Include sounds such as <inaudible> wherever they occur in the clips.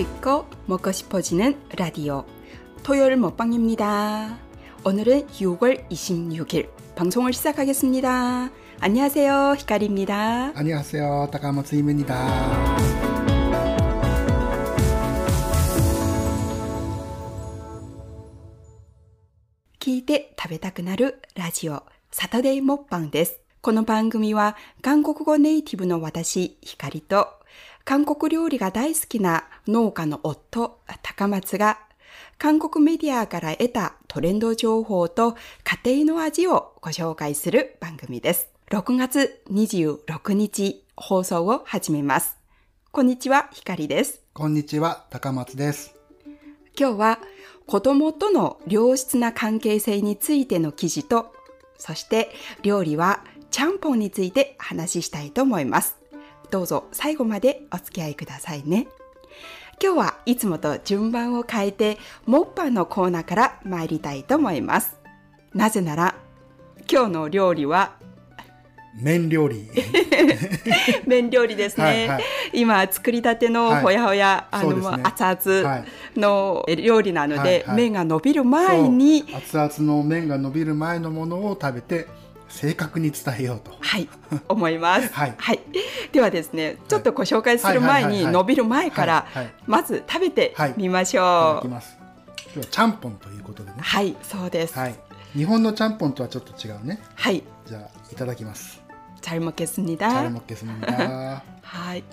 듣고 먹고 싶어지는 라디오 토요일 먹방입니다. 오늘은 6월 26일 방송을 시작하겠습니다. 안녕하세요. 히카리입니다. 안녕하세요. 다카마츠입니다. 기대 食べたくなるラジオサタデーモッパンです。この番組は韓国語ネイティブの私、ヒカリと 韓国料理が大好きな農家の夫、高松が韓国メディアから得たトレンド情報と家庭の味をご紹介する番組です。6月26日放送を始めます。こんにちは、ヒカリです。こんにちは、高松です。今日は子供との良質な関係性についての記事と、そして料理はちゃんぽんについて話ししたいと思います。どうぞ最後までお付き合いくださいね。今日はいつもと順番を変えて、モッパンのコーナーから参りたいと思います。なぜなら、今日の料理は麺料理。<laughs> 麺料理ですね。はいはい今作りたてのはいほやほや、あの、そうですね熱々はいの料理なので、はいはい麺が伸びる前に、熱々の麺が伸びる前のものを食べて正確に伝えようと。はい、思います。<laughs> はいではですね、ちょっとご紹介する前に、はいはいはいはい伸びる前からはいはい、まず食べてみましいたょう。だきます。今日はちゃんぽんということでね。はい、そうです。は。はいい。日本のちゃんぽんとはちょっと違うね。はい、じゃあいただきます。 잘 먹겠습니 チャ 다。 レモッケスミだ。はい。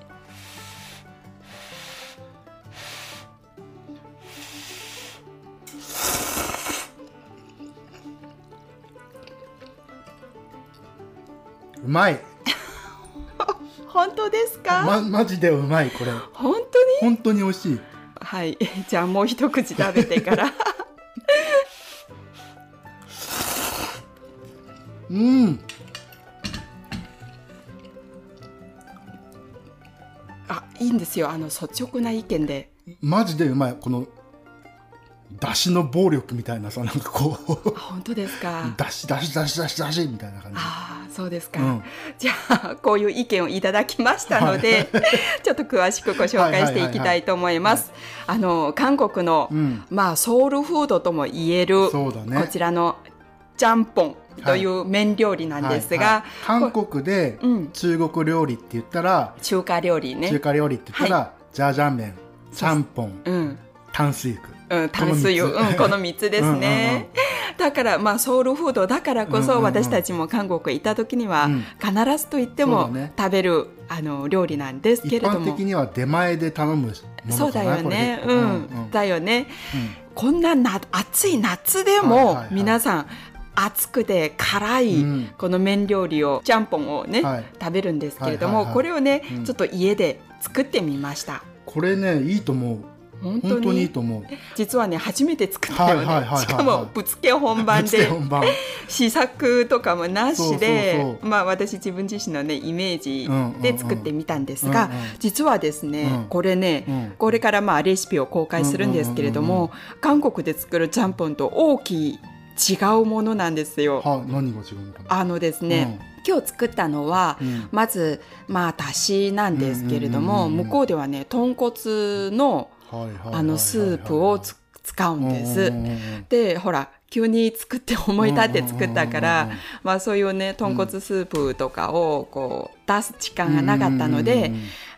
うまい。<laughs> 本当ですか、まマジでうまいこれ。本当に？本当に美味しい。はい。<laughs> じゃあもう一口食べてから。<laughs> うん。あ、いいんですよ。あの、率直な意見で。マジでうまいこの出汁の暴力みたいなさなんかこう。あ本当ですか？出汁出汁出汁出汁出汁みたいな感じ。ああ、そうですか。うん。じゃあ、こういう意見をいただきましたので、ちょっと詳しくご紹介していきたいと思います。あの、韓国の、うん。まあ、ソウルフードとも言える、そうだね。こちらのジャンポンという麺料理なんですが、はいはい。韓国でうん。中国料理って言ったら、中華料理ね。中華料理って言ったら、ジャージャー麺ちゃんぽんうん。炭水化うん、炭水を、うん、この3つですね。だから、まあ、ソウルフードだからこそ、私たちも韓国行った時には、うん必ずと言っても食べる、あの料理なんですけ一般れども。的には出前で頼むそうだよね。うん、だよね。うん。こんなな暑い夏ではいも、皆さん暑くて辛い、うん。この麺料理をちゃんぽんをね、はい。食べるんですけれども、これをね、うん。ちょっと家で作ってみました。これねいいと思う本当に。いいにと思う。実はね初めて作ったよね、はいはいはいはいしかもぶつけ本番で本番。<laughs> 試作とかもなしでまあ私自分自身のねイメージうんうんうん。で作ってみたんですが、うんうん実はですね、うん。これね、うん。これからまあレシピを公開するんですけれどうんうんうんも、韓国で作るちゃんぽんと大きい違うものなんですよ。は何が違うのかな？あのですね、今日作ったのは、うん。まずまあだしなんですけれども、うんうんうんうん。向こうではね豚骨のあのスープをつ使うんです。でほら急に作って思い立って作ったからうんまあそういうね豚骨スープとかをこう出す時間がなかったので、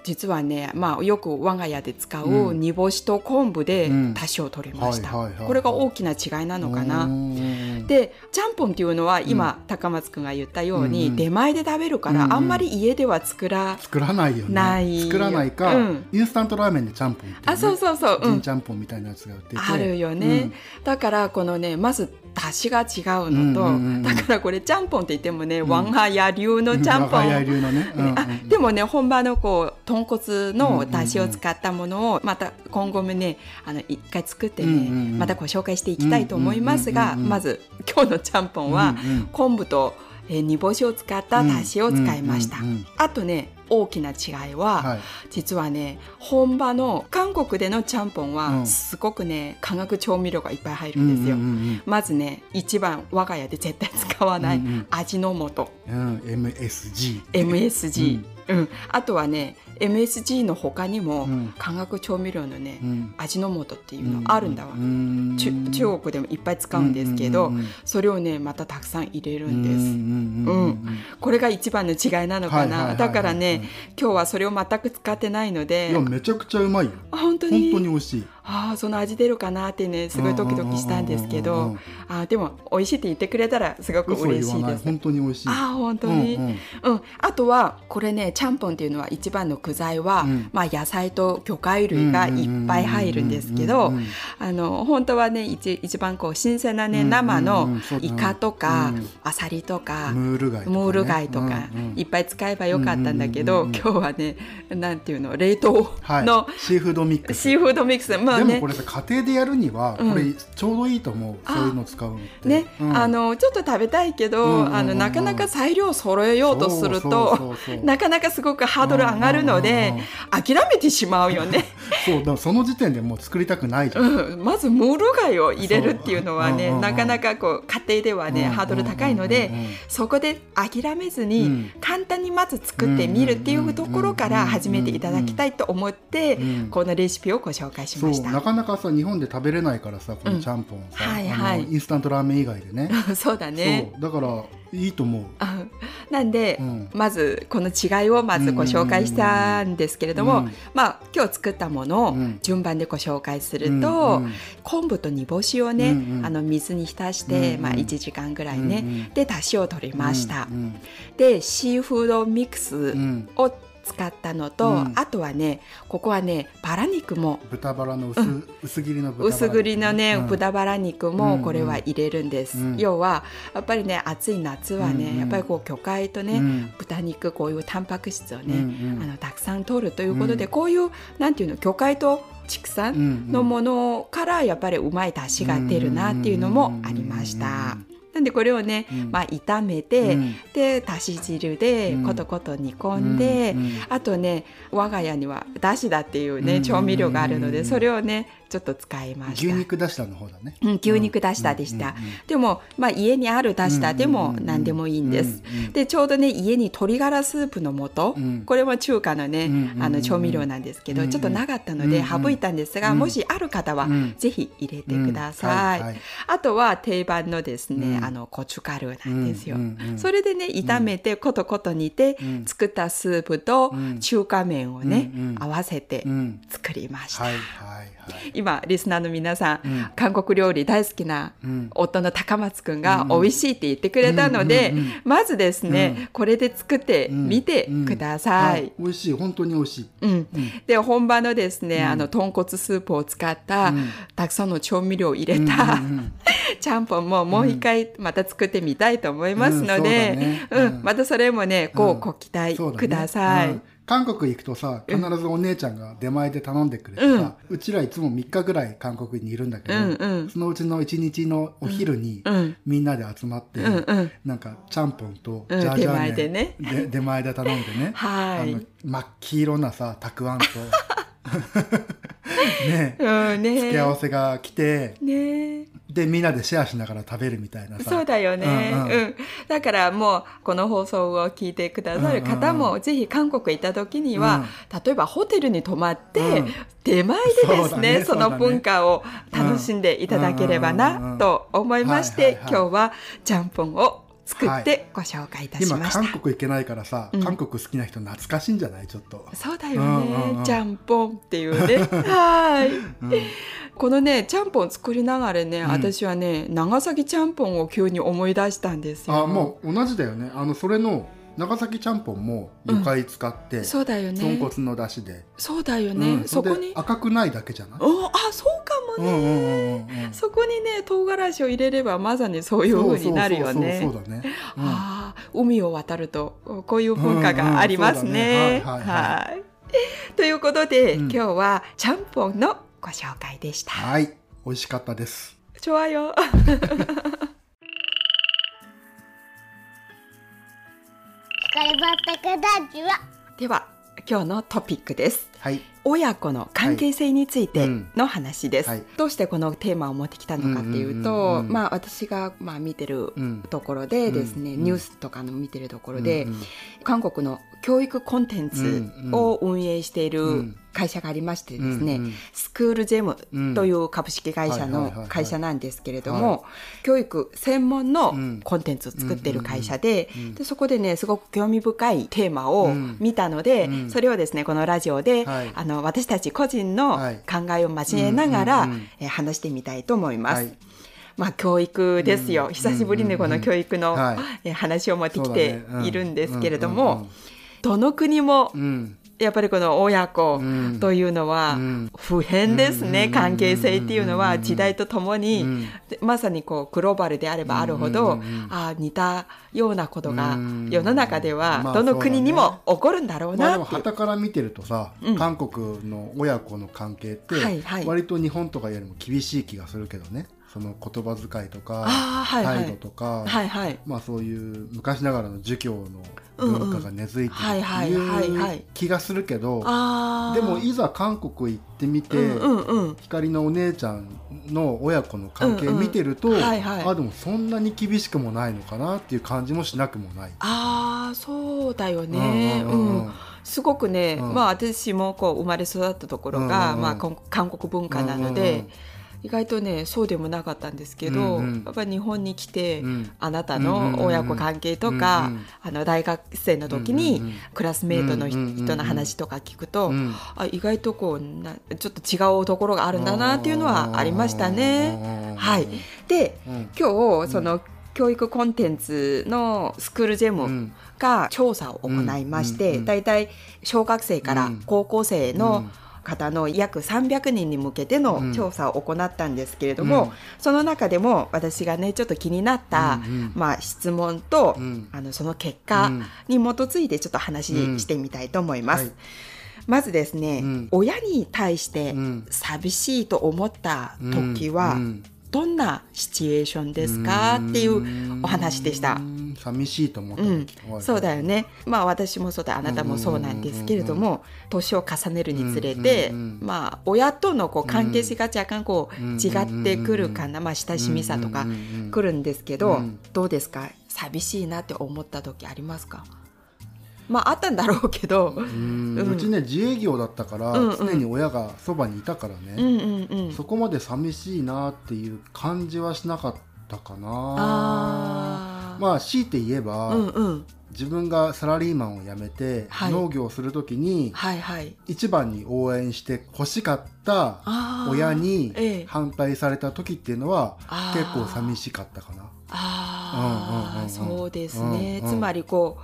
実はね、まあ、よく我が家で使ううん。煮干しと昆布でうん。出汁を取りました、これが大きな違いなのかな、うんでちゃんぽんっていうのは今、高松くんが言ったように、うんうん。出前で食べるから、うんうん。あんまり家では作ら作らないよね。ない。作らないか、うん。インスタントラーメンでちゃんぽんっていね。あそうそうそう、うん。ちゃんぽんみたいなやつが売ってて。あるよね、だからこのねまず出汁が違うのと、うんうんうんうん。だからこれちゃんぽんって言ってもね、ん。ワンハヤ流のちゃんぽん、でもね本場のこう豚骨の出汁を使ったものをまた今後もねあの一回作ってね、うんうんうん。またご紹介していきたいと思いますが、うんうんうんうんまず今日のちゃんぽんは、うんうん。昆布と、えー煮干しを使った出汁を使いました、うんうんうんうん。あとね大きな違いは、はい。実はね本場の韓国でのちゃんぽんうはん。すごくね化学調味料がいっぱい入るんですよ、うんうんまずね一番我が家で絶対使わないうんうん味の素、うんうん。MSG MSG、うん。あとはね MSG の他にも、うん。化学調味料のね、うん。味の素っていうのあるんだわ、中国でもいっぱい使うんですけど、それをねまたたくさん入れるんです、うんこれが一番の違いなのかな、だからね、今日はそれを全く使ってないので。いやめちゃくちゃうまいよ。あ本当本に当に美味しいああその味出るかなってねすごいドキドキしたんですけうんうんうんどうん。あーでも美味しいって言ってくれたらすごく嬉しいです。本当に美味しい。ああ本当に、うんうん。あとはこれねちゃんぽんっていうのは一番の具材は、うん。まあ、野菜と魚介類がいっぱい入るんですけどうんうんうんうんあの本当はね一一番こう新鮮なねうんうんうん。生のイカとか、うん。アサリとか、ムール貝とかね。ムール貝とか、うんうんいっぱい使えばよかったんだけど、うんうんうんうん今日はねなんていうの冷凍はい。のシーフードミックス。シーフードミックス、まあね。でもこれさ家庭でやるにはうん。これちょうどいいと思う、あそういうの使うのって。ね、うん。あのちょっと食べたいけど、あのなかなか材料を揃えようとするとなかなかすごくハードル上がるので、諦めてしまうよね、<laughs> そうだその時点でもう作りたくないじゃん、うん、まずムール貝を入れるっていうのはね、なかなかこう家庭ではね、ハードル高いので、そこで諦めずに、うん。簡単にまず作ってみるっていうところから始めていただきたいと思って、うん。このレシピをご紹介しました。なかなかさ日本で食べれないからさこのちゃんぽんさ、はいはい。あのインスタントラーメン以外でね。<laughs> そうだね。そう。だからいいと思う。あ <laughs> なんで、うん。まずこの違いをまずご紹介したんですけれども、うん。まあ今日作ったものをうん。順番でご紹介すると、うんうん。昆布と煮干しをね、うんうん。あの水に浸して、うんうん。まあ1時間ぐらいね、うんうん。で出汁を取りました。うん。でシーフードミックスうん。を使ったのと、うん。あとはねここはねバラ肉も。豚バラの薄,、薄切りの豚バラ薄切りのね、うん。豚バラ肉うんうん。もこれは入れるんです、うん。要はやっぱりね暑い夏はね、うんうんやっぱりこう魚介とね、うん。豚肉こういうタンパク質をね、うんうん。あのたくさん取るということで、うん。こういうなんていうの魚介と畜産のものからやっぱりうまい出汁が出るなっていうのもありました。なんでこれをね、うん。まあ、炒めて、うん。でだし汁でうん。コトコト煮込んで、うん。うん。あとね我が家にはだしだっていうね、うん。調味料があるので、うん。それをねちょっと使いました。牛肉出したの方だね。うん、牛肉だしだでした、うんうんうんでも、まあ、家にあるだしだでも何でもいいんです、うんうん。でちょうどね家に鶏ガラスープの素、うん。これも中華のね、うんうんあの調味料なんですけど、うんちょっとなかったのでうん省いたんですが、うん。もしある方はうん。ぜひ入れてください、うんはいはい。あとは定番のですね、うん。あのコチュカルーなんですよ、うんうんうん。それでね炒めてコトコト煮て、うん。作ったスープとうん。中華麺をね、うんうん。合わせてうん。作りました、はいはいはい今リスナーの皆さん、うん。韓国料理大好きなうん。夫の高松くんがうん。美味しいって言ってくれたので、まずですね、うん。これで作ってみてください。は美味しい。本当に美味しい。うん、で本場のですね、うん。あの豚骨スープを使った、うん。たくさんの調味料を入れた、ちゃんぽん。<laughs> ももう一回また作ってみたいと思いますので、うん。またそれもねこううん。ご期待ください。うん韓国行くとさ必ずお姉ちゃんが出前で頼んでくれてさ、うちらいつも3日ぐらい韓国にいるんだけど、うんうん。そのうちの1日のお昼にうん。みんなで集まって、うんうん。なんかちゃんぽんとうんジャージャー麺出前でね。で出前で頼んでね、<laughs> はい。あの真っ黄色なさたくあんと。ね <laughs> うんね。<laughs> 付け合わせが来てねでみんなでシェアしながら食べるみたいなさ。そうだよね、うんうん。うん。だからもうこの放送を聞いてくださる方も、ぜひ韓国行った時には、例えばホテルに泊まって、うん。出前でですねね。その文化を楽しんでいただければうんうんうんうなん。と思いまして、今日はちゃんぽんを作ってご紹介いたし今ました。韓国行けないからさ、うん。韓国好きな人懐かしいんじゃない？ちょっと、そうだよね、うんうんうん。ちゃんぽんっていうね。<laughs> はい。うん。このね、ちゃんぽん作りながらね、うん。私はね、長崎ちゃんぽんを急に思い出したんですよ。あもう同じだよね。あのそれの長崎ちゃんぽんも魚介使って、そうだよね。豚骨の出汁で、そうだよね。うんれでそこに。赤くないだけじゃないおあ、そうかもね。うんうんうんうんうんそこにね、唐辛子を入れればまさにそういう風になるよね。そうそうそうそうだね、うんああ、海を渡るとこういう文化がありますね。うんうんそうだねはいはいははい。<laughs> ということで、うん今日はちゃんぽんのご紹介でした。はい美味しかったです좋아요 <laughs> 光バッタカダジはでは今日のトピックです。はい。親子の関係性についての話です、はい。うんどうしてこのテーマを持ってきたのかっていうと、うんうんうんうん。まあ私がまあ見てるうん。ところでですね、うん。うん。ニュースとかの見てるところで、うんうん韓国の教育コンテンツを運営していうるん会社がありましてですね、うんうん。スクールジェムうんという株式会社の会社なんですけれども、教育専門のコンテンツを作っている会社で,、うんでそこでねすごく興味深いテーマをうん。見たので、うん。それをですねこのラジオで、はい。あの私たち個人のはい。考えを交えながら、えー話してみたいと思います。はい。まあ教育ですよ、うん久しぶりにこの教育の、話を持ってきているんですけれどうんも、どの国もやっぱりこの親子うん。というのはうん。普遍ですね、うん。関係性っていうのは時代とともに、まさにこうグローバルであればあるほど、あー似たようなことがうん。世の中ではまあどの国にも起こるんだろうなっていう。旗から見てるとさ、うん。韓国の親子の関係って、割と日本とかよりも厳しい気がするけどねその言葉遣いとか、はいはい。態度とか、はいはい。まあそういう昔ながらの儒教の文化が根付いてるってはいう気がするけど、でもいざ韓国行ってみて、うんうんうん。光のお姉ちゃんの親子の関係見てると、うんうんはいはい。あでもそんなに厳しくもないのかなっていう感じもしなくもない。ああそうだよね。うんうんうん。うん。すごくね、うん。まあ私もこう生まれ育ったところが、うんうんうん。まあ韓国文化なので、うんうんうん意外とねそうでもなかったんですけど、うんうん。やっぱり日本に来て、うん。あなたの親子関係とか、うんうんあの大学生の時に、うんうん。うんクラスメートの人,、うんうんうんの話とか聞くと、うん。あ意外とこうなちょっと違うところがあるんだなっていうのはありましたね。はい、でうん。今日その教育コンテンツのスクールジェム、うん。が調査を行いまして、うんうんだいたい小学生からうん。高校生の方の約300人に向けてうん。の調査を行ったんですけれども、うん。その中でも私がねちょっと気になった、うんうんまあ、質問と、うん。あのその結果に基づいてちょっと話してみたいと思います。はい。まずですね、うん。親に対してうん。寂しいと思った時は、うんどんなシチュエーションですか？っていうお話でした。う。ん寂しいと思ったうんそうだよね。まあ私もそうだあなたもそうなんですけれども年を重ねるにつれて、まあ親とのこう関係性が若干こううん違ってくるかな、まあ、親しみさとかくるんですけど、うん。どうですか？寂しいなって思った時ありますか？まああったんだろうけど、うちね自営業だったから、常に親がそばにいたからね、そこまで寂しいなっていう感じはしなかったかな。まあ強いて言えば、自分がサラリーマンを辞めて、はい。農業をする時にはいはい。一番に応援して欲しかった親にええ。反対された時っていうのは結構寂しかったかな。ああ、そうですね、つまりこう、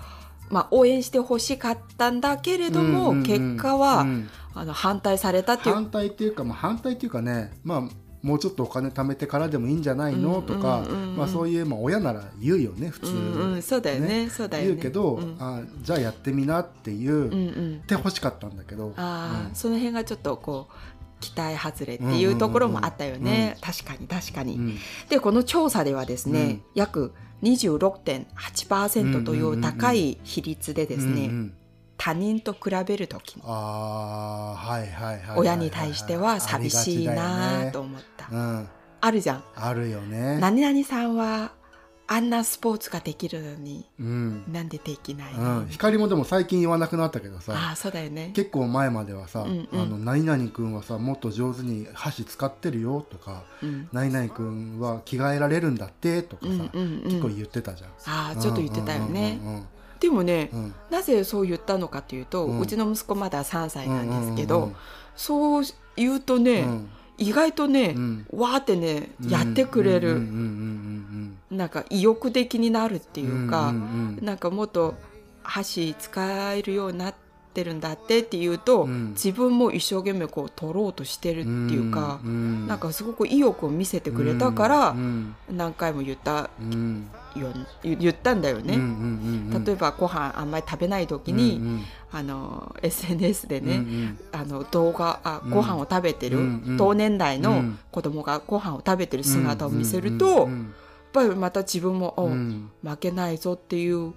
まあ、応援してほしかったんだけれども、うんうんうん。結果は、うん。あの反対されたっていう。反対っていうか、まあ、反対っていうかね、まあ、もうちょっとお金貯めてからでもいいんじゃないの、うんとか、うんうんうんまあ、そういう、まあ、親なら言うよね普通、うんうん、そうだよねそうだよね。言うけど、うん。あじゃあやってみなっていう、うんうっん、て欲しかったんだけど。ああ、うん。その辺がちょっとこう期待外れっていうところもあったよね、うん。確かに確かに、うん。でこの調査ではですね、うん。約26.8%という高い比率でですね、他人と比べる時に親に対しては寂しいなと思った、あるじゃん、あるよね。何々さんはあんなスポーツができるのにうん、なんでできないの、うん、光もでも最近言わなくなったけどさ。ああそうだよね。結構前まではさ「うんうん。あの何々君はさもっと上手に箸使ってるよ」とかうん「何々君は着替えられるんだって」とかさ、うんうんうん。結構言ってたじゃん。ああちょっと言ってたよね、うんうんでもね、うん。うんなぜそう言ったのかというと、ううんちの息子まだ3歳なんですけど、うんうん。そう言うとね、うん意外とね、うん。わーってねうんやってくれる、なんか意欲的になるっていうか、うなんかもっと箸使えるようになってるんだってっていうと、うん。自分も一生懸命こう取ろうとしてるっていうか、ん。なんかすごく意欲を見せてくれたから、うん。何回も言った。うんよ言言ったんだよね。うんうんうん例えばご飯あんまり食べない時に、うんあの SNS でうんね、うん。あの動画あうん。ご飯を食べてる、うんうん同年代のうん。子供がご飯を食べてる姿を見せるうんと、うんやっぱりまた自分も、おうん。負けないぞっていう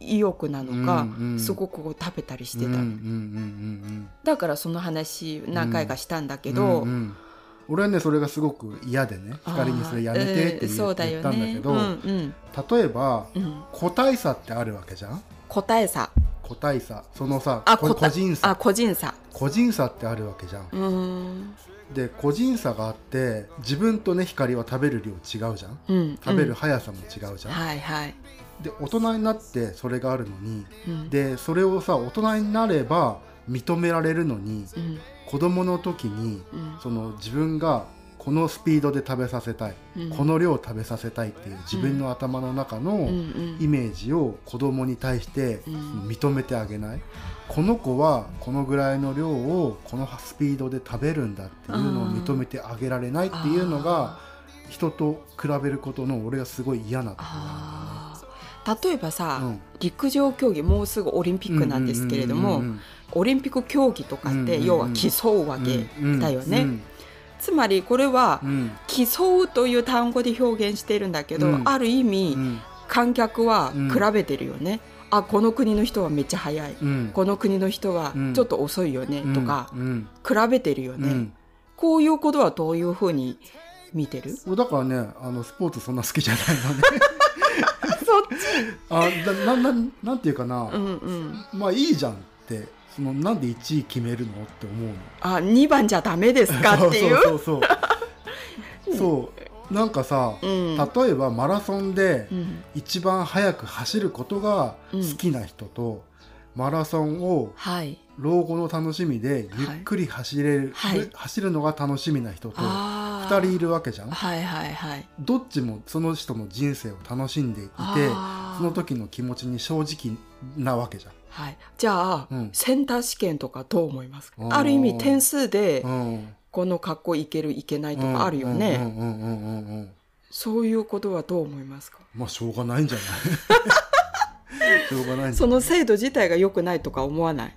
意欲なのか、うんうんすごく食べたりしてた、うんうんうんうんだからその話何回かしたんだけうんど、うんうん俺はねそれがすごく嫌でね光にそれやめてって言,、ったんだけど、例えばうん、個体差ってあるわけじゃん？答えさ個体差。そのさ個人差。個人差。個人差ってあるわけじゃん。で個人差があって自分とね光は食べる量違うじゃん？うん食べるうん速さも違うじゃん、はいはい、で大人になってそれがあるのにうん。でそれをさ大人になれば認められるのにうん子供の時にうん。その自分がこのスピードで食べさせたい、うん。この量食べさせたいっていう自分の頭の中のうんうん。イメージを子供に対してうん。認めてあげない、この子はこのぐらいの量をこのスピードで食べるんだっていうのを認めてあげられないっていうのが人と比べることの俺がすごい嫌なところなんだよ。ね。例えばさ、うん。陸上競技もうすぐオリンピックなんですけれども、うんうんオリンピック競技とかって要は競うわけだよね、うんつまりこれはうん。競うという単語で表現しているんだけど、うん。ある意味、うん。観客はうん。比べてるよね、あこの国の人はめっちゃ速い、うん。この国の人はちょっと遅いよね、とかうん。比べてるよね、うん。こういうことはどういうふうに見てる？俺だからねあのスポーツそんな好きじゃないのね。<laughs> そっち。あだなななんていうかな、うんうん。まあいいじゃんってそのなんで1位決めるのって思うの？あ2番じゃダメですかっていう？<laughs> そうそうそう <laughs> そう。なんかさ、うん。例えばマラソンでうん。一番速く走ることが好きな人と、マラソンをはい。老後の楽しみでゆっくり走れる、はい。走るのが楽しみな人とあー。2人いるわけじゃん？はいはいはい。どっちもその人の人生を楽しんでいてその時の気持ちに正直なわけじゃん。はい、じゃあ、うん。センター試験とかどう思いますか？ある意味点数でうん。この格好いけるいけないとかあるよね、そういうことはどう思いますか？まあしょうがないんじゃない？<laughs> しょうがない？その制度自体が良くないとか思わない？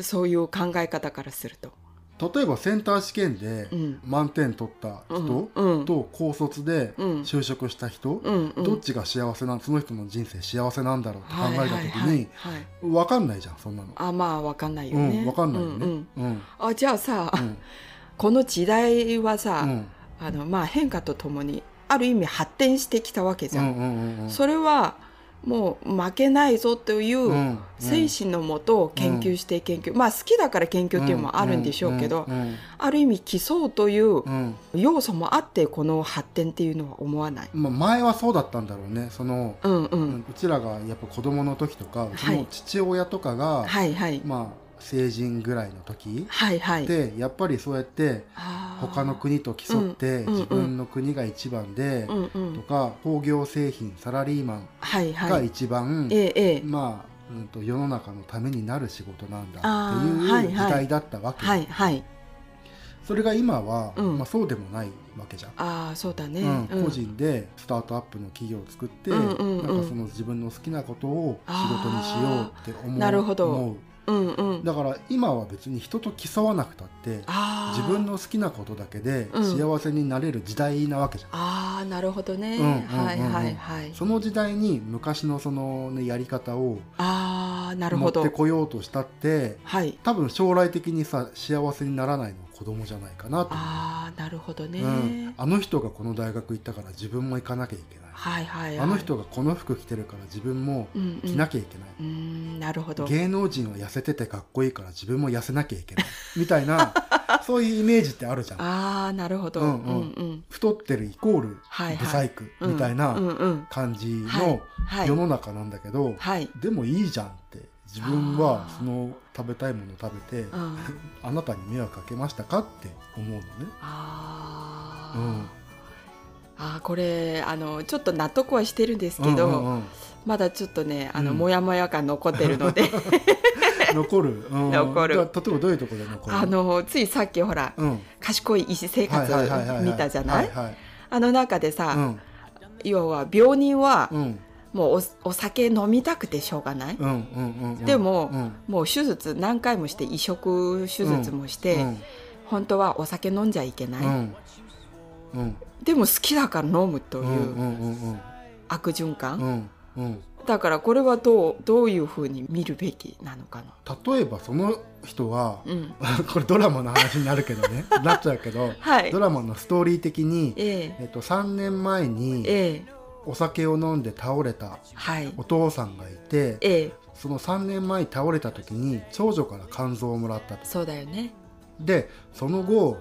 そういう考え方からすると例えばセンター試験でうん。満点取った人と高卒でうん。就職した人、どっちが幸せなその人の人生幸せなんだろうって考えた時にはい。分かんないじゃんそんなの。あまあわかんないよね、うん、分かんないよね。うんうん。うん。あじゃあさ、うん。<laughs> この時代はさ、うん。あのまあ、変化とともにある意味発展してきたわけじゃん、うんうんうんうん。それはもう負けないぞといううん精神のもと研究して研究、まあ好きだから研究っていうのもあるんでしょうけど、ある意味競うといううん。要素もあってこの発展っていうのは思わない。まあ、前はそうだったんだろうね。その、うんう、うん。うちらがやっぱ子供の時とかうちのはい。父親とかが、はいはい、まあ成人ぐらいの時はいはい。でやっぱりそうやって他の国と競って自分の国が一番でとか工業製品サラリーマンはいがはい。一番まあうんと世の中のためになる仕事なんだあっていいうはい時代だったわけ。はいはい。それが今はうん。まあそうでもないわけじゃん。ああそうだね。うん、個人でスタートアップの企業を作って、なんかその自分の好きなことを仕事にしようって思う。なるほど。思ううんうん。だから今は別に人と競わなくたってああ自分の好きなことだけでうん幸せになれる時代なわけじゃん、ああなるほどね。うんうんうんうんはいはいはい。その時代に昔のその、ね、やり方をああなるほど持って。こようとしたってはい。多分将来的にさ幸せにならないのは子供じゃないかなとああなるほどね。うん、あの人がこの大学行ったから自分も行かなきゃいけない、はいはいはい。あの人がこの服着てるから自分もうんうん着なきゃいけない、うーんなるほど。芸能人は痩せててかっこいいから自分も痩せなきゃいけないみたいな <laughs> <laughs> そういうイメージってあるじゃんああなるほど。ううんんうんうん。太ってるイコールブサイクうんみたいな。感じはいのはい世の中なんだけど、はい。でもいいじゃんって自分はその食べたいものを食べて、うん。<laughs> あなたに迷惑かけましたかって思うのね。ああ。うんああこれあのちょっと納得はしてるんですけど、うんうんうんまだちょっとねあの、うん。モヤモヤ感残ってるので。<laughs> 残る、うん。残る。例えばどういうところで残るあのついさっきほらうん、賢い医師生活見たじゃない？あの中でさ、うん。要は病人はうん。もうおお酒飲みたくてしょうがない、でもうん。もう手術何回もして移植手術もして、うん。本当はお酒飲んじゃいけない、でも好きだから飲むという悪循環、うんうんだからこれはどうどういうふうに見るべきなのかな。例えばその人は、うん、<laughs> これドラマの話になるけどね <laughs> なっちゃうけど、はいド。ラマのストーリー的に、えええっと、3年前にええお酒を飲んで倒れたはい。お父さんがいてええその3年前に倒れた時に長女から肝臓をもらったとそうだよね。でその後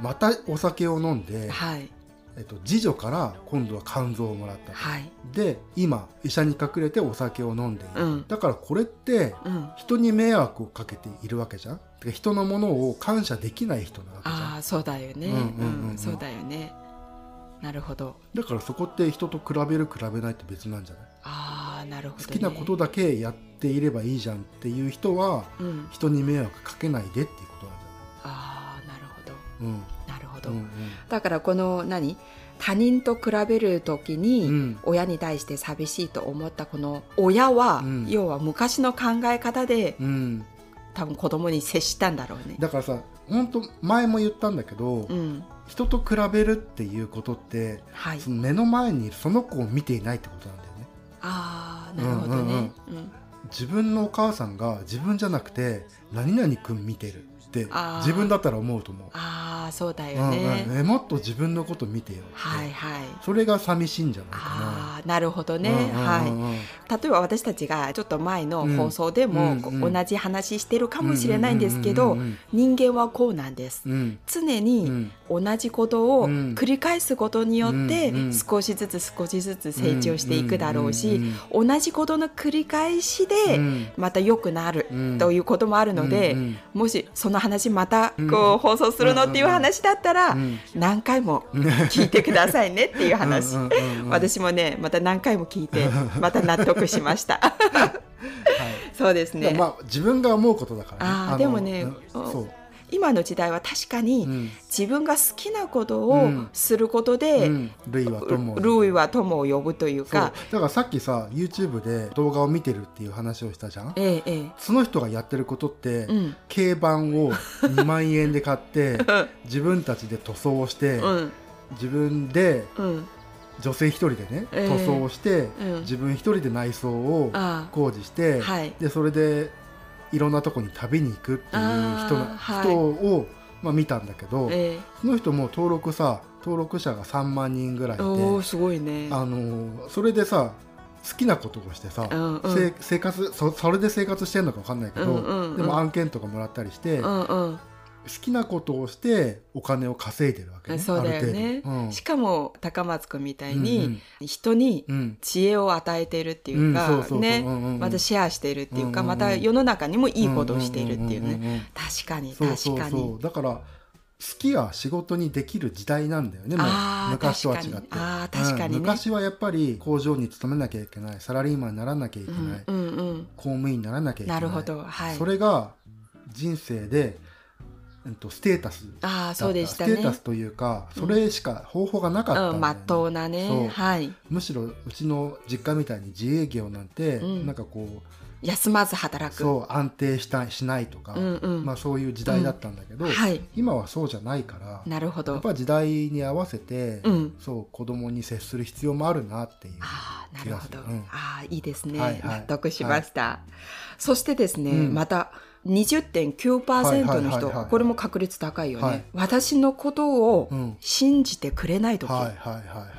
またお酒を飲んで、はいえっと、次女から今度は肝臓をもらったとはい。で今医者に隠れてお酒を飲んでいる、うんだからこれってうん。人に迷惑をかけているわけじゃんてか人のものを感謝できない人なわけじゃんああそうだよね。うんうんうんうんそうだよね。なるほど。だからそこって人と比べる比べないって別なんじゃない？ああなるほど、ね。好きなことだけやっていればいいじゃんっていう人はうん。人に迷惑かけないでっていうことなんじああなるほど。ゃないなるほど。うんうんだからこの何？他人と比べる時に、うん親に対して寂しいと思ったこの親は、うん要は昔の考え方でうんうん多分子供に接したんだろうね。だからさ本当前も言ったんだけど、うん。人と比べるっていうことってはい。その目の前にその子を見ていないってことなんだよねああなるほどね。うん自分のお母さんが自分じゃなくて何々くん見てるって自分だったら思うと思う、ああそうだようんね。うん。えもっと自分のこと見てよはいはい。それが寂しいんじゃないかな。ああなるほどね、うんうんうんうん。はい。例えば私たちがちょっと前の放送でも、うんこうん。同じ話してるかもしれないんですけど、うんうん人間はこうなんです、うん常うにん同じことをうん。繰り返すことによってうんうん。少しずつ少しずつ成長していくだろううしん。同じことの繰り返しでうん。また良くなるうん。ということもあるので、うんうん。もしその話またうん。こう放送するのっていう話だったらうん何回も聞いてくださいねっていう話。私もねまた何回も聞いて <laughs> また納得しました。はい。そうですね、まあ自分が思うことだからね。あでもねうんそう今の時代は確かにうん。自分が好きなことうをん。することで、うん。類は友をルイは友を呼ぶというか。だからさっきさ YouTube で動画を見てるっていう話をしたじゃん？えええその人がやってることって、えうん。軽バンを2万円で買って自分たちで塗装をして、うん。自分でうん。女性一人でね、ええ。塗装をして、うん。自分一人で内装をあ。工事して、はい。でそれでいろんなとこに旅に行くっていう人の人を、まあ、見たんだけど、えその人も登録さ登録者が3万人ぐらいいてえおおすごいね。あのーそれでさ好きなことをしてさ、うんうん。せ生活そそれで生活してんのか分かんないけど、うんうんうん。でも案件とかもらったりして、好うんうんきなことをしてお金を稼いでるわけねそうだよね。うん。しかも高松君みたいうんに人にうん。知恵を与えているっていうか、ね。またシェアしているっていうか、また世の中にもいいことをしているっていうね、確かに確かに。だから好きは仕事にできる時代なんだよねもう。昔とは違って。あー確かにね。うん。昔はやっぱり工場に勤めなきゃいけない。サラリーマンにならなきゃいけない、公務員にならなきゃいけなない。るほどはいそれが人生で、うん、とステータスああそうでしたね。ステータスというかそれしか方法がなかったうんん、だよねまっとうなね。はい。むしろうちの実家みたいに自営業なんて、うん。なんかこう休まず働く。そう安定したしないとか、うんうん。まあ、そういう時代だったんだけど、はい。今はそうじゃないからなるほど。やっぱり時代に合わせて、うん。そう子供に接する必要もあるなっていう。ああなるほど、気がするうん。ああいいですね、はいはい。納得しました、そしてですね、うん。また20.9%の人、これも確率高いよね、はい。私のことをうん。信じてくれない時、はいはいはいはい。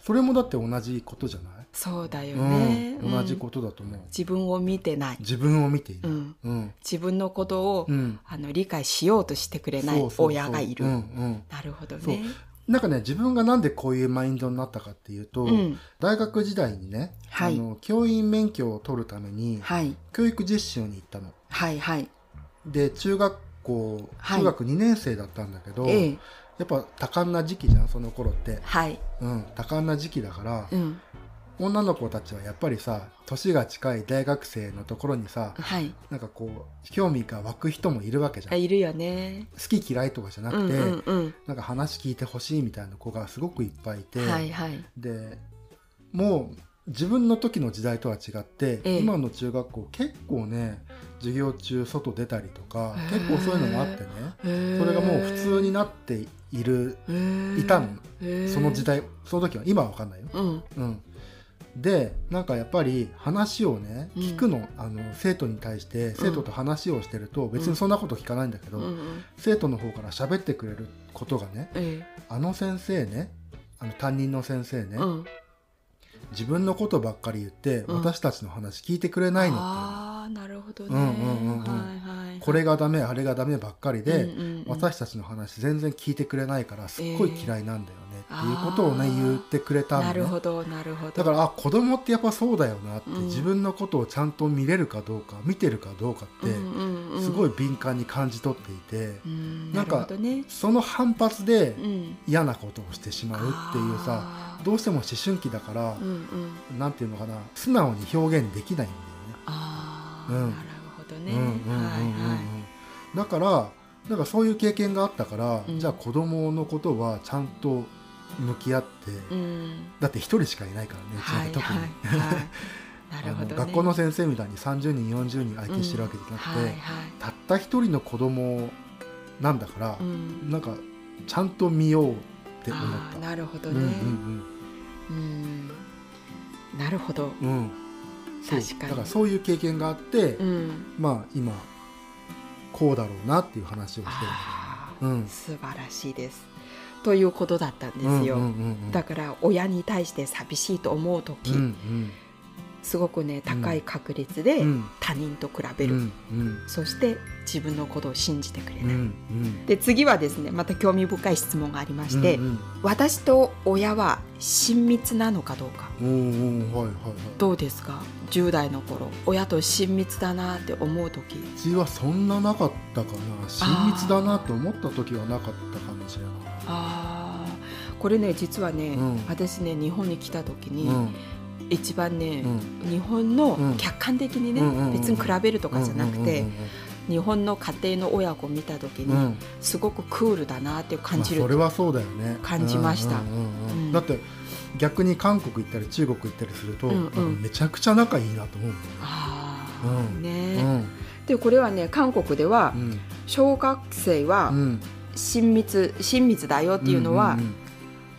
それもだって同じことじゃない、そうだよね、うん、同じうんことだと思う、自分を見てない、自分を見ている、うん、うん。自分のことを、うん。あの理解しようとしてくれない親がいる、うんうん。なるほどね。なんかね自分がなんでこういうマインドになったかっていうと、うん。大学時代にね、はい。あの教員免許を取るためにはい。教育実習に行ったの。はいはい。で中学校はい。中学2年生だったんだけど、ええ。やっぱ多感な時期じゃんその頃って、はい。うん、多感な時期だから、うん。女の子たちはやっぱりさ年が近い大学生のところにさはい。なんかこう興味が湧く人もいるわけじゃん。あいるよね。好き嫌いとかじゃなくて、うんうんうん。なんか話聞いてほしいみたいな子がすごくいっぱいいて、はいはい。でもう自分の時の時代とは違って、ええ。今の中学校結構ね授業中外出たりとかへえ結構そういうのもあってね。そそれがもう普通になっているいたの。その時代その時は。今は分かんないよ、うん。うん、でなんかやっぱり話をねうん。聞くの,、あの生徒に対して生徒と話をしてると別にそんなこと聞かないんだけど、うんうん。生徒の方から喋ってくれることがねえあの先生ねあの担任の先生ね、えうん自分のことばっかり言って、うん。私たちの話聞いてくれないのってああなるほどね、うんうんうんうん。はいはいこれがダメあれがダメばっかりで、うんうんうん。私たちの話全然聞いてくれないからすっごい嫌いなんだよね、えーっていうことをね言ってくれたのね。なるほどなるほど。だからあ子供ってやっぱそうだよなって、うん。自分のことをちゃんと見れるかどうか見てるかどうかって、うんうんうん。すごい敏感に感じ取っていて、うん。なんかその反発でうん。嫌なことをしてしまうっていうさどうしても思春期だからう、んうん。なんていうのかな素直に表現できないんだよね。うん。なるほどね、うんうんうんうんはいはい。だからなんかそういう経験があったから、うん。じゃあ子供のことはちゃんと向き合って、うん。だって一人しかいないからねうちなんはいか特に。はい。はいなるほど、<laughs> ね、学校の先生みたいに30人40人相手してるわけじゃなくて、はいはい。たった一人の子供なんだからう、ん。なんかちゃんと見ようって思った。なるほどうんね、うんなるほど。うん。確かに。だからそういう経験があって、うん。まあ今こうだろうなっていう話をしてる。うん。ー、素晴らしいです。ということだったんですよ、うんうんうんうん。だから親に対して寂しいと思う時、うんうんすごくね高い確率でうん。他人と比べる、うん。うん。そして自分のことを信じてくれない、うん。うん。で次はですねまた興味深い質問がありまして、うん私と親は親密なのかどうか。うん、おーおーはいはいはい。どうですか？10代の頃。親と親密だなって思う時。うちはそんななかったかな。親密だなと思った時はなかったかもしれない。あー。これね実はね、うん。私ね日本に来た時に、うん一番ね、う日本のうん。客観的にね、うん別に比べるとかじゃなくて、日本の家庭の親子を見た時に、すごくクールだなって感じる、まあ、それはそうだよね。感じました。だって逆に韓国行ったり中国行ったりすると、うんうん。めちゃくちゃ仲いいなと思うね。ああ、うん。ね、でこれはね韓国ではうん。小学生はうん。親密親密だよっていうのはうん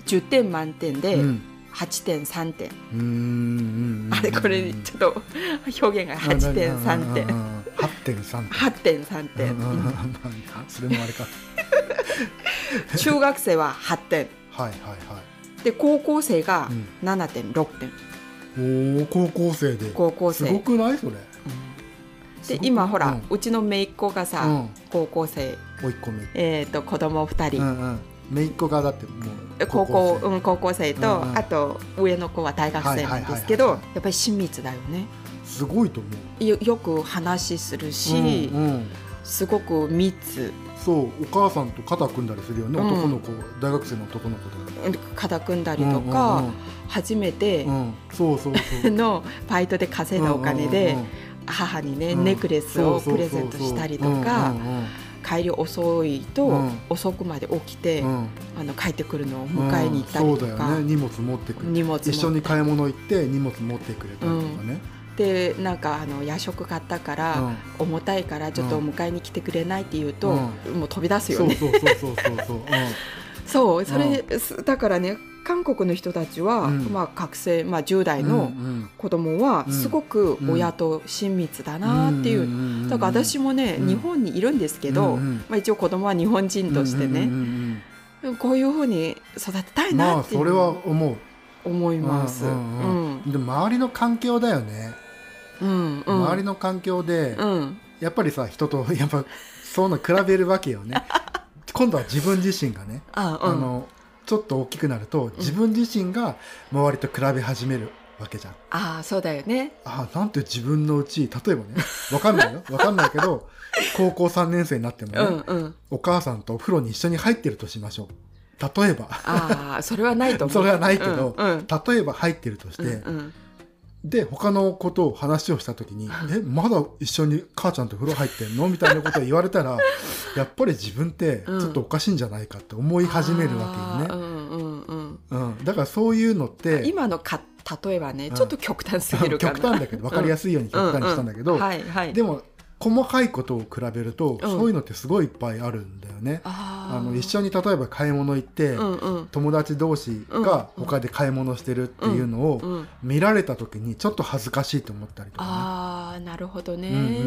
10点満点でうん8.3点、うんうんうんあれこれちょっと表現が8.3点8.3点8.3点、うんうんそれもあれか。<laughs> 中学生は8点はいはいはい。で高校生がうん。7.6点おお高校生で。高校生。すごくないそれ？すでごく今ほら、ううん。ちの姪っ子がさ、うん。高校生、おいっ子。めえー、と子供2人、うんうん姪っ子がだってもう高校生。うん、高校生と、うんうん。あと上の子は大学生なんですけどやっぱり親密だよね。すごいと思う。よよく話するし、うんうん。すごく密。そうお母さんと肩組んだりするよね、うん。男の子大学生の男の子と。肩組んだりとか、初めてうんうん。うんうん。そうそうそう。<laughs> のバイトで稼いだお金でうんうん母にね、うんネックレスをプレゼントしたりとかうんうん帰り遅いと、うん。遅くまで起きて、あの帰ってくるのを迎えに行ったりうん。そうだとか、よね。荷物持ってくる。荷物も一緒に買い物行って荷物持ってくれたりとかね、でなんかあの夜食買ったから、うん。重たいからちょっと迎えに来てくれないって言うと、うもう飛び出すよね。そうそうそうそうそう。<laughs> そう、そうそれ、すだからね韓国の人たちは、うん。まあ、学生、まあ、10代うん、のうん。子供はうん。すごく親と親密だなっていう、んだから私もね、うん。日本にいるんですけど、まあ、一応子供は日本人としてね、こういうふうに育てたいなってそれはう思う。思います。で周りの環境だよね、うんうん。周りの環境で、うん。やっぱりさ人とやっぱそういうの比べるわけよね。<laughs> 今度は自分自身がね、あのちょっと大きくなると自分自身が周りと比べ始めるわけじゃん。ああそうだよね。あなんて自分のうち例えばねわかんないよ。<laughs> わかんないけど高校3年生になってもね、うんうん。お母さんとお風呂に一緒に入ってるとしましょう。例えば。ああそれはないと思う。<laughs> それはないけど、うんうん。例えば入ってるとして、うんうんで他のことを話をした時に「えまだ一緒に母ちゃんと風呂入ってんの?」みたいなことを言われたら <laughs> やっぱり自分ってちょっとおかしいんじゃないかって思い始めるわけよね。うんうんうん。うん、だからそういうのって今のか例えばね、うんちょっと極端すぎるかな。極端だけど分かりやすいように極端にしたんだけど、はいはい。でも細かいことを比べると、うん。そういうのってすごいいっぱいあるんだよね。ああの一緒に例えば買い物行って、うんうん。友達同士が他で買い物してるっていうのをうん見られた時にちょっと恥ずかしいと思ったりとかああなるほどね、ね。うんうんうんう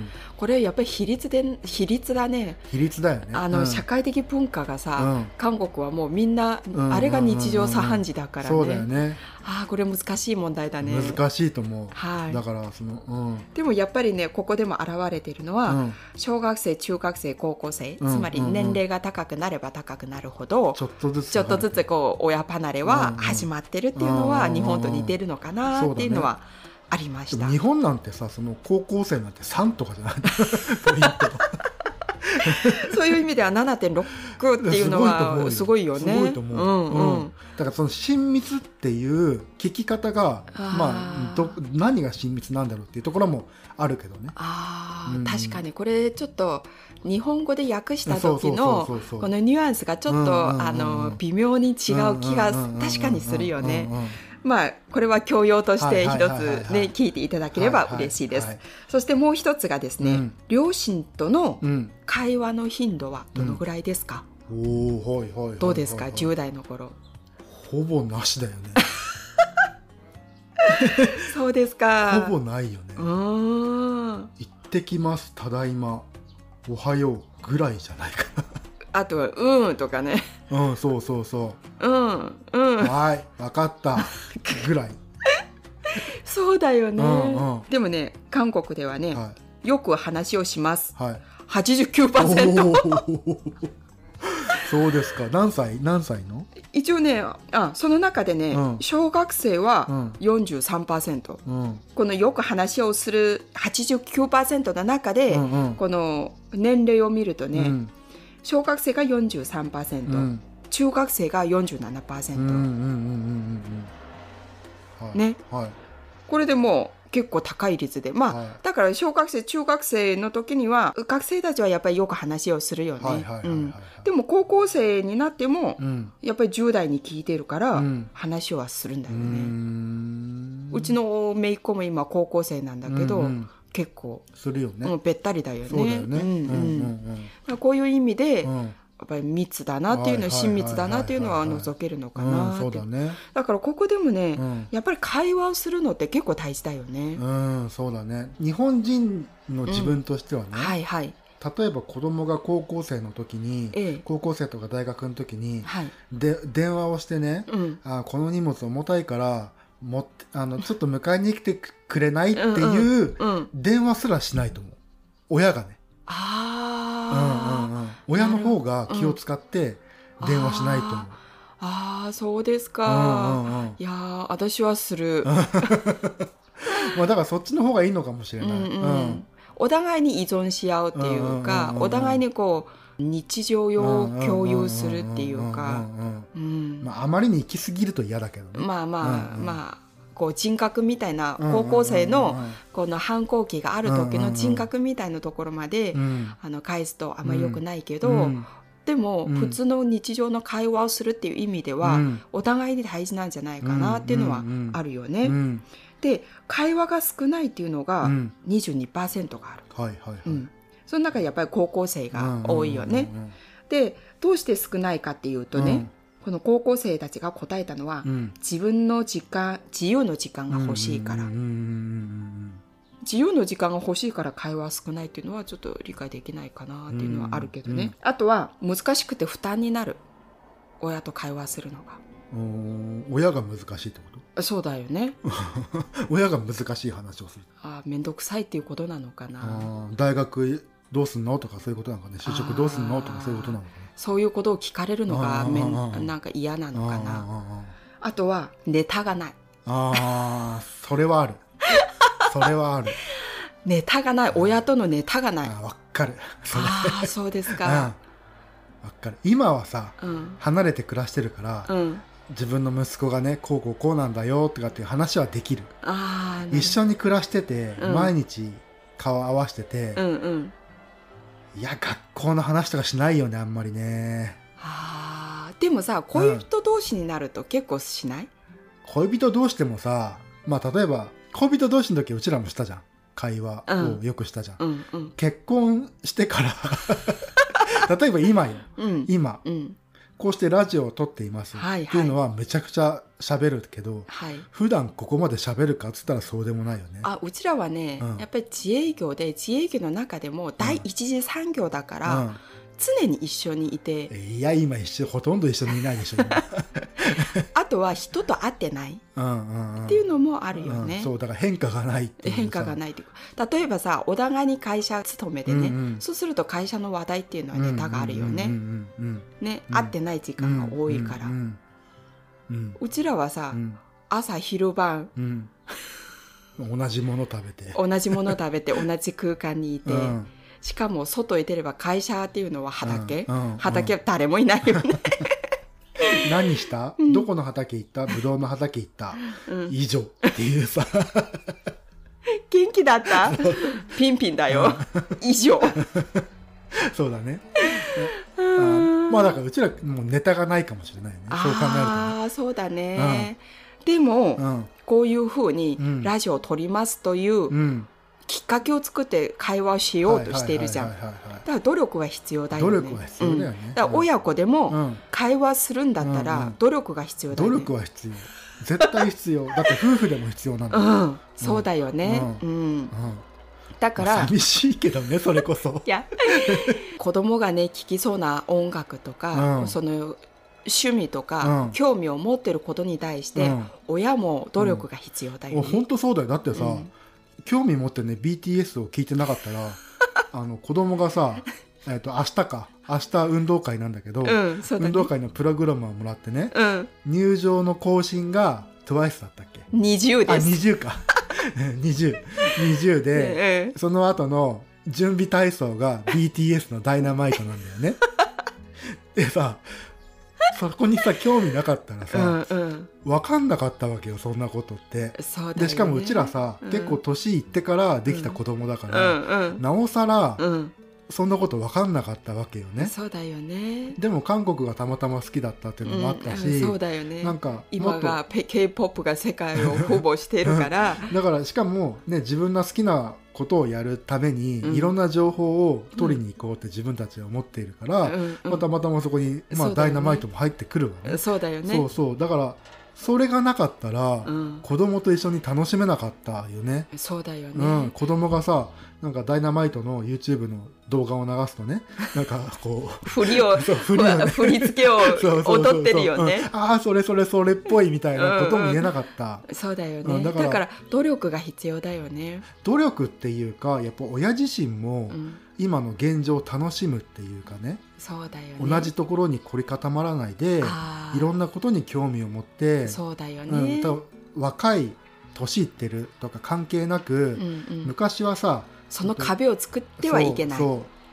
ん。これやっぱり比率で比率だね比率だよね。あの、うん。社会的文化がさ、うん。韓国はもうみんな、うんあれが日常茶飯事だからね、そうだよね。ああこれ難しい問題だね。難しいと思う。はい。だからそのうん。でもやっぱりねここでも現れているのは、うん。小学生中学生高校生、うんつまり年齢が高くなれば高くなるほど、ちょっとずつちょっとずつこう親離れは始まってるっていうのはうん。日本と似てるのかなっていうのはありました。日本なんてさその高校生なんて3とかじゃない。ポイン <laughs> そういう意味では7.6っていうのはすごいよ。ね。すごいと思う。うんうん。うん。だからその親密っていう聞き方がまあど何が親密なんだろうっていうところもあるけどね。ああ、うん。確かにこれちょっと日本語で訳した時のこのニュアンスがちょっと、あの微妙に違う気が確かにするよね。うん。うん。うん。うんまあこれは教養として一つね聞いていただければ嬉しいです。そしてもう一つがですね、うん。両親とのうん。会話の頻度はどのぐらいですか、おおはいはい。どうですか？10代の頃。ほぼなしだよね。<laughs> そうですか。ほぼないよね。行ってきますただいま。おはようぐらいじゃないかあとは「うん」とかね。な。うんそうそうそ「う。んうん。う。はいわかった。ぐらい。」そうだよね、うんうん。でもね韓国ではね、はよく話をします。い。はい。89%おー。そうですか。何歳？何歳の？一応ねあその中でね、うん。小学生うはん43%、うん。このよく話をする89%の中で、うんうん。この年齢を見るとね、うん小学生が43%、うん。中学生がうんうん47%、うんうんうんうん。はい。ね。はい。これでもう結構高い率で。まあ、はい。だから小学生中学生の時には学生たちはやっぱりよく話をするよね、でも高校生になっても、うん。やっぱり10代に聞いてるから、うん。話はするんだよね、ん。うちの姪っ子も今高校生なんだけど、うんうん結構、するよね。べったりだよね。そうだよね。うんうん。うんまあこういう意味で、やうん。うんっぱり密だなっていうのははいはい親密だなっていうのははいはいはい。覗けるのかうんなっうだね。だからここでもね、うん。やっぱり会話をするのって結構大事だよね、うんそうだね。日本人の自分としてはね、はいはい。例えば子供が高校生の時に、ええ。高校生とか大学の時にはい。で電話をしてね、うん。あこの荷物重たいから持ってあのちょっと迎えに来てくれないっていううん電話すらしないと思う。親がね、あー、うんうんうん、親の方が気を使って電話しないと思う、あー。そうですうんか、うんうん。いやー私はする、<laughs> まあ、だからそっちの方がいいのかもしれない、うんうんうん。お互いに依存し合うっていうか、うんうんうんうん。お互いにこう日常を共有するっていうか。あ、あまりに行き過ぎると嫌だけどね。まあまあ、うんうん。まあこう人格みたいな高校生のこの反抗期がある時の人格みたいなところまで、うん。あの返すとあんまり良くないけど、うん。でもうん。普通の日常の会話をするっていう意味では、うん。お互いに大事なんじゃないかなっていうのはあるよね。うん。で会話が少ないっていうのがうん。22%がある、はいはいはい、うんその中でやっぱり高校生が多いよね。うんでどうして少ないかっていうとね、この高校生たちが答えたのは、うん。うん自分の時間自由の時間が欲しいから、うんうんうん自由の時間が欲しいから会話少ないっていうのはちょっと理解できないかなっていうのはあるけどね、うんあとは難しくて負担になる。親と会話するのが。親が難しいってこそうだよね。と <laughs> 親が難しい話をする。あ面倒くさいっていうことなのかな。大学どうすんの？とかそういうことなのかね。就職どうすんの？とかそういうことなのかそういうことを聞かれるのがめなんか嫌ななのかな。ああとはネタがない。ーあー。あーそれはある。<laughs> それはある。ネタがない。親とのネタがない。わかる。ああそうですうん。かわかる。今はさうん。離れて暮らしてるから、うん。自分の息子がねこうこうこうなんだよとかっていう話はできる。ああ一緒に暮らしてて、うん。毎日顔合わせててう、んうんいや学校の話とかしないよねあんまりね。あーでもさ恋人同士になると結構しない、恋人同士でもさまあ例えば恋人同士の時うちらもしたじゃん。会話をよくしたじゃん、うんうん。結婚してから。<laughs> 例えば今よ。うん。今。うん。こうしてラジオを撮っています、はいはい。っていうのはめちゃくちゃ喋るけどはい。普段ここまで喋るかっつったらそうでもないよね。あうちらはね、うん。やっぱり自営業で自営業の中でも第一次産業だから、うん常に一緒にいて、いや今一緒ほとんど一緒にいないでしょ今。<laughs> あとは人と会ってない。っていうのもあるよね。うんそうだから変化がないっていうさ。変化がないっていうか。例えばさお互いに会社勤めてね、うんうん。そうすると会社の話題っていうのはネタがあるよね,、ねうん。会ってない時間が多いから、うちらはさ、うん。朝昼晩。うん。同じもの食べて。<laughs> 同じもの食べて同じ空間にいて、うんしかも外へ出れば会社っていうのは畑、うんうん畑は誰もいないよね、<laughs> 何した、うん。どこの畑行った？ブドウの畑行った、うん。以上っていうさ。元気だった？ピンピンだよ、以上。そうだね。あまあだからうちらもうネタがないかもしれないね。そう考ああそうだね、でも、えるとねこういうふうにうん。ラジオを撮りますというきっかけを作って会話をしようとしているじゃん。だから努力は必要だよね。努力は必要だよね。うん。だから親子でうもん。会話するんだったうんうらん。努力が必要だよ努ね。力は必要。絶対必要。だって夫婦でも必要なんだ <laughs> うよ、ん、そうだよね。ううん。うん、だから、寂しいけどねそれこそ。<laughs> いや。子供がね聴きそうな音楽とか、うん。その趣味とか、うん。興味を持ってることに対して、うん。親も努力が必要だよね。本当そうだよ。だってさ、うん興味持ってね BTS を聞いてなかったら <laughs> あの子供がさ、えっと明日か明日運動会なんだけど、うん、ね。運動会のプログラムをもらってねうん、入場の更新が TWICE だったっけ？あ20です。20か。<laughs> 2020 20で、うんその後の準備体操が BTS の「ダイナマイト」なんだよね。<laughs> でさそこにさ興味なかったらうさ、んうん、分かんなかったわけよそんなことって。ね。でしかもうちらさ、うん。結構年いってからできた子供だかうら、んうん。なおさらうん、そんなこと分かんなかったわけよね。そうだよね。でも韓国がたまたま好きだったっていうのもあったし、うんうんそうだよね。なんか今が K-POP が世界をほぼしてるから、<laughs> だからしかもね自分の好きなことをやるために、うん。いろんな情報を取りに行こうって自分たちは思っているから、うんうん。まあ、たまたまそこに、まあね。ダイナマイトも入ってくるわね。そうだよね。そうそう。だからそれがなかったら、うん、子供と一緒に楽しめなかったよね。そうだよね。うん、子供がさなんかダイナマイトの YouTube の動画を流すとねなんかこう <laughs> 振りを <laughs> 振りをね。<laughs> 振り付けを踊ってるよね。うん。ああそれそれそれっぽいみたいなことも言えなかった、そうだよね、うんだかだからら努力が必要だよね。努力っていうかやっぱ親自身もうん、今の現状を楽しむっていうかね、そうだよね。同じところに凝り固まらないでいろんなことに興味を持ってそうだようんね。多分若い年いってるとか関係なく、うんうん、昔はさその壁を作ってはいけない。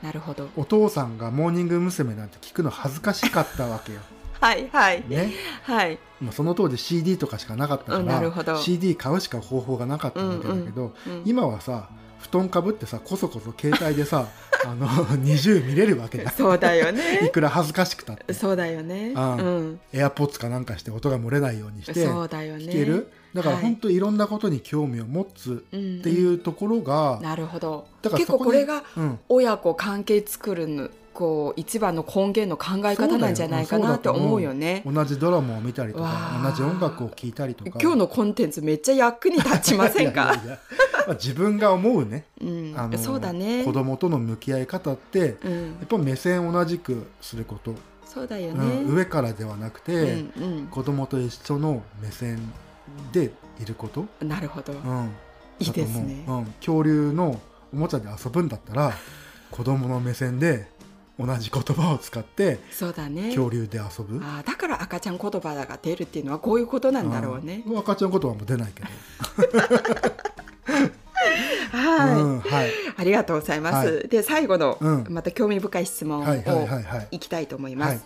なるほど。お父さんがモーニング娘。なんて聞くの恥ずかしかったわけよ。<laughs> はいはい、ね、はい。まあその当時 CD とかしかなかったかうんなるほどら CD 買うしか方法がなかったわけだけど、うん今はさ布団かぶってさこそこそ携帯でさ <laughs> あの <laughs> 20見れるわけだそうだよいね。<laughs> くら恥ずかしくたってそうだよね。うん。エアポッツかなんかして音が漏れないようにしてそうだよね。聞ける？だからはい本当いろんなことに興味を持つうんっていうところが、なるほど。だから結構これがうん、親子関係作るのこう一番の根源の考え方なんじゃないかなって思うよね。同じドラマを見たりとわかあ。同じ音楽を聴いたりとか。今日のコンテンツめっちゃ役に立ちませんか？いや自分が思うね。うん。あのそうだね。子供との向き合い方ってうん。やっぱ目線を同じくすること、そうだようんね。上からではなくて、うん子供と一緒の目線でいること、うん、なるほど、うん、いいですね。うん、恐竜のおもちゃで遊ぶんだったら子供の目線で同じ言葉を使ってそうだね。恐竜で遊ぶ、あーだから赤ちゃん言葉が出るっていうのはこういうことなんだろうね。うん。赤ちゃん言葉も出ないけど、<laughs> はい、うんはい。ありがとうございます。はで最後の、うん。また興味深い質問をはいきたいと思います。はい。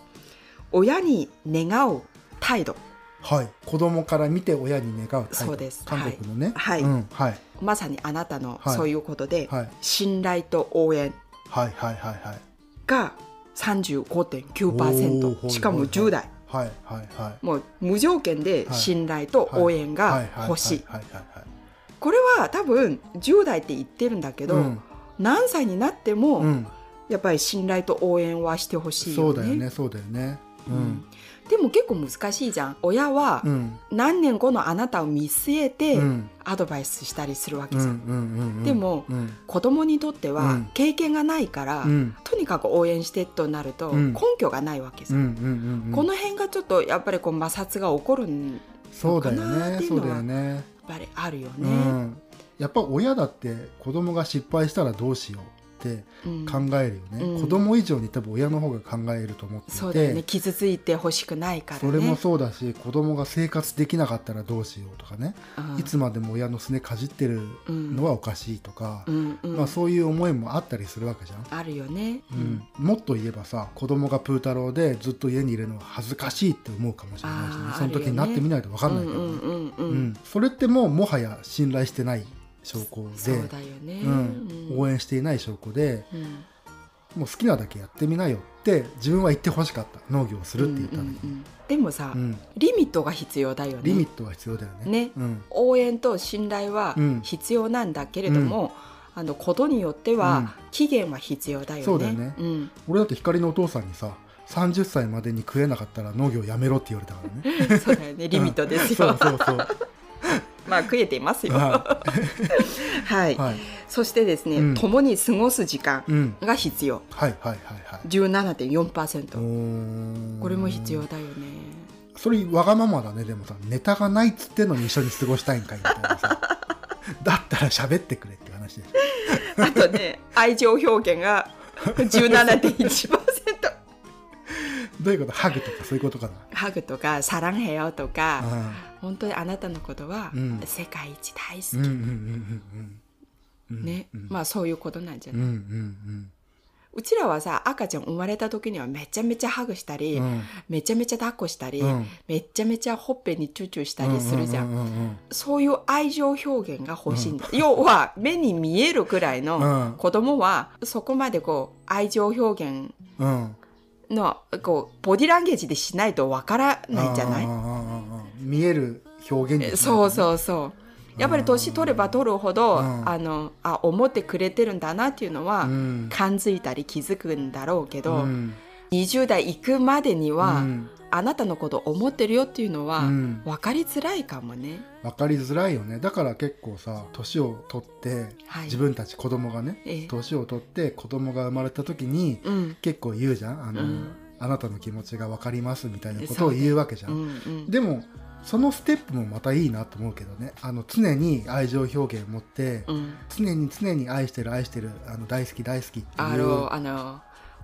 親に願う態度。はい、子供から見て親に願う態度。そうです。韓国のね、はい。うんはい。まさにあなたのはい。そういうことで、はい。信頼と応援。はいはいはいはいがお35.9%ーしかも10代。はいはいはい。もう無条件ではい信頼と応援が欲しい。これは多分10代って言ってるんだけど、うん。何歳になっても、うん。やっぱり信頼と応援はしてほしいよね。そうだよねそうだよね。うんでも結構難しいじゃん。親はうん。何年後のあなたを見据えてうん。アドバイスしたりするわけじゃん。でもうん。子供にとってうはん。経験がないから、うん。とにかく応援してとなるとうん。根拠がないわけじゃん。この辺がちょっとやっぱりこう摩擦が起こるんやっそうだよかなっていうのはだよね。ぱりあるようね。ん。やっぱ親だって子供が失敗したらどうしよう。ってうん。考えるよね、うん。子供以上に多分親の方が考えると思っていて。そうだよね。傷ついてほしくないからね。それもそうだし子供が生活できなかったらどうしようとかね、うん。いつまでも親のすねかじってるのはおかしいとか、うん。うん。まあ、そういう思いもあったりするわけじゃん。あるよね。うん、もっと言えばさ子供がプー太郎でずっと家にいるのは恥ずかしいって思うかもしれないしね。その時になってみないと分かんないけどね。それってもうもはや信頼してない証拠でね。うん、応援していない証拠でうんもう好きなだけやってみなよって自分は言ってほしかった農業をするって言ったんだけうんうんうんでもさ、ど、うんリミットが必要だよね。リミットは必要だよね。ねうん応援と信頼はうん必要なんだけれども、あのことによっては期限は必要だよね。そうだよねうん、俺だって光のお父さんにさ30歳までに食えなかったら農業やめろって言われたからね。<laughs> そうだよね。リミットですそうよ。そうそう。まあ食えていますよ。は。<laughs> はいはい。そしてですね、うん共に過ごす時間うん。が必要。はいはいはいはい。17.4%。おーこれも必要だよね。それわがままだねでもさネタがないっつってんのに一緒に過ごしたいんかいみたいなさ <laughs> だったら喋ってくれって話でしょあとね、愛情表現が <laughs> 17.1%。どういうこと？ハグとかそういうことかな？ハグとか、サランヘヨとか、あ本当にあなたのことはうん。世界一大好き。ね、まあそういうことなんじゃない、うんうんうちらはさ赤ちゃん生まれた時にはめちゃめちゃハグしたり、うん。うんめちゃめちゃ抱っこしたり、うん。めちゃめちゃほっぺにチューチューしたりするじゃん,、うんうんうんそういう愛情表現が欲しいんだ、要は目に見えるくらいのうん。子供はそこまでこう愛情表現うんのこうボディランゲージでしないとわからないんじゃない？見える表現ね。そうそうそう。やっぱり年取れば取るほど、うん。あのあ思ってくれてるんだなっていうのは、うん。感づいたり気づくんだろうけど、うん。20代行くまでには、うんあなたのこと思ってるよっていうのは、うん。分かりづらいかもね。分かりづらいよね。だから結構さ年を取って、はい。自分たち子供がねええ。年を取って子供が生まれた時に、うん。結構言うじゃん。あの、うん。あなたの気持ちが分かりますみたいなことを言うわけじゃ、うんんうん。でもそのステップもまたいいなと思うけどね。あの常に愛情表現を持って、うん。常に常に愛してる愛してるあの大好き大好きっていうあの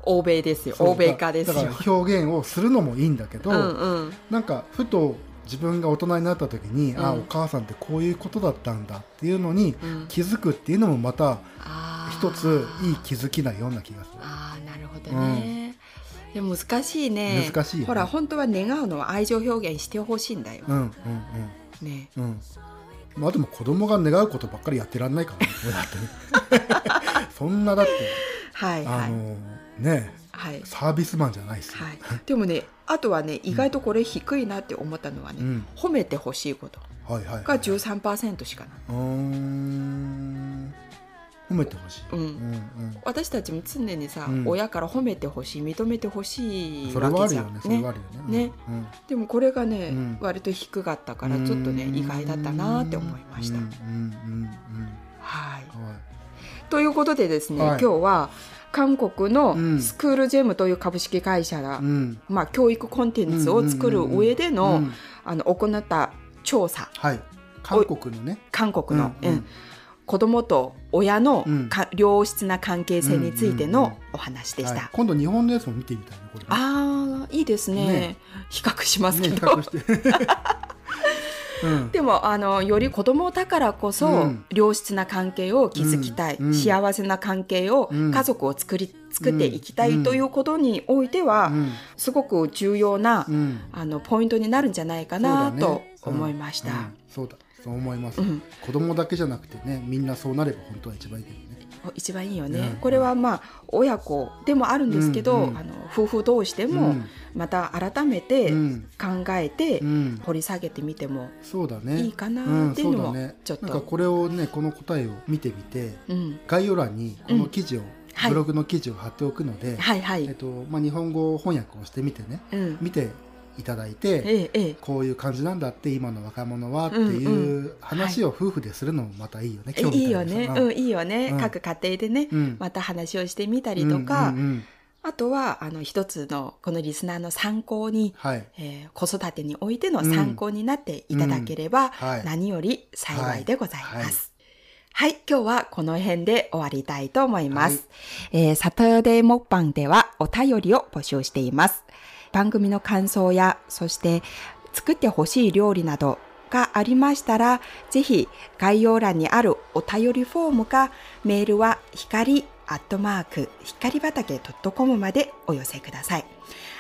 欧米ですよ欧米化ですよだ。から表現をするのもいいんだけど、うんうんなんかふと自分が大人になった時に、あうんお母さんってこういうことだったんだっていうのにうん気づくっていうのもまたあー一ついい気づきなような気がする。あーなるほどね。でも難しいね。難しいほら本当は願うのは愛情表現してほしいんだよ。うんうんね。うんうん。まあでも子供が願うことばっかりやってらんないからね。<laughs> そんなだって、<laughs> はいはいあのねはいサービスマンじゃないし。はい。でもねあとはね意外とこれ低いなって思ったのはね、うん褒めてほしいこと。が13%しかない。褒めてほしい。うんうんうん。私たちも常にさ、うん親から褒めてほしい認めてほしいわけじゃんはあるよね。ね。ねでもこれがね、うん割と低かったからちょっとね意外だったなって思いました。はいということでですね、はい今日は韓国のうん。スクールジェムという株式会社が、うん。まあ、教育コンテンツを作る上での,、うんあの行った調査。はい。韓国のね。韓国の、うんうん。うん。子供と親のうん。か良質な関係性についてのお話でした。はい。今度日本のやつも見てみたいなこれねああいいですね。ね。比較しますけど、較して <laughs> うん。でもあのより子供だからこそ、うん。良質な関係を築きたい、うん。うん。幸せな関係を、うん。家族を作り作っていきたい、うんということにおいては、うん。すごく重要な、うん。あのポイントになるんじゃないかなと思いました。そうだ。そう思います、うん。子供だけじゃなくてねみんなそうなれば本当は一番いいけどね一番いいよね、うん。これはまあ親子でもあるんですけど、うんうんあの夫婦同士でもうん。また改めてうん。考えてうん。掘り下げてみてもそうだね。いいかなうんっていうのもそうだね。ちょっと。なんかこれをねこの答えを見てみてうん。概要欄にこの記事をはい。ブログの記事を貼っておくので、はいはい。えっとまあ、日本語翻訳をしてみてね。うん。見ていただいて、ええ、ええ。こういう感じなんだって今の若者はってうんいううん話を夫婦でするのもまたいいよね。興味いいよね。うん、いいよね。うん各家庭でね、うんまた話をしてみたりとか、うんうんうんあとは、あの、一つの、このリスナーの参考に、はい。えー子育てにおいての参考になっていただければ、うんはい何より幸いでございます。はい、今日はこの辺で終わりたいと思います。えーサタデーモッパンではお便りを募集しています。番組の感想や、そして作ってほしい料理などがありましたら、ぜひ概要欄にあるお便りフォームか、メールは光アットマーク光畑 .com までお寄せください。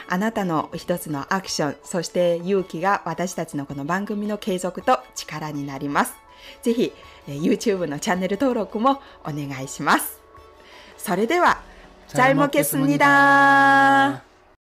あなたの一つのアクション、そして勇気が私たちのこの番組の継続と力になります。ぜひ、えー YouTube のチャンネル登録もお願いします。それでは、 잘 잘 먹겠습니다.